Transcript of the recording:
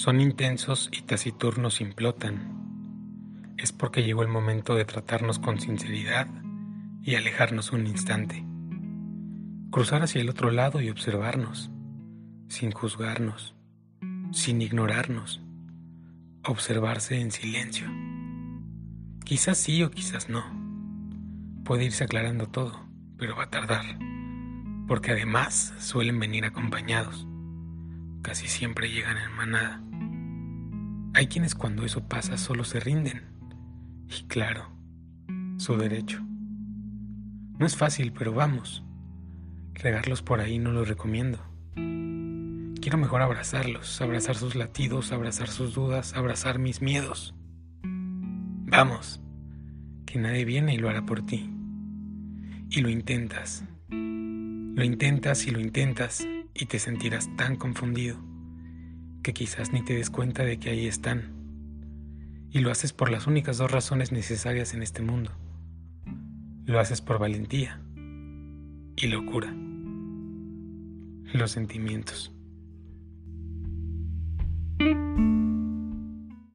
son intensos y taciturnos implotan. Es porque llegó el momento de tratarnos con sinceridad y alejarnos un instante. Cruzar hacia el otro lado y observarnos, sin juzgarnos, sin ignorarnos. Observarse en silencio. Quizás sí o quizás no. Puede irse aclarando todo, pero va a tardar, porque además suelen venir acompañados. Casi siempre llegan en manada. Hay quienes cuando eso pasa solo se rinden. Y claro, su derecho. No es fácil, pero vamos. Regarlos por ahí no lo recomiendo. Quiero mejor abrazarlos, abrazar sus latidos, abrazar sus dudas, abrazar mis miedos. Vamos, que nadie viene y lo hará por ti. Y lo intentas. Lo intentas y lo intentas y te sentirás tan confundido que quizás ni te des cuenta de que ahí están. Y lo haces por las únicas dos razones necesarias en este mundo. Lo haces por valentía y locura. Los sentimientos.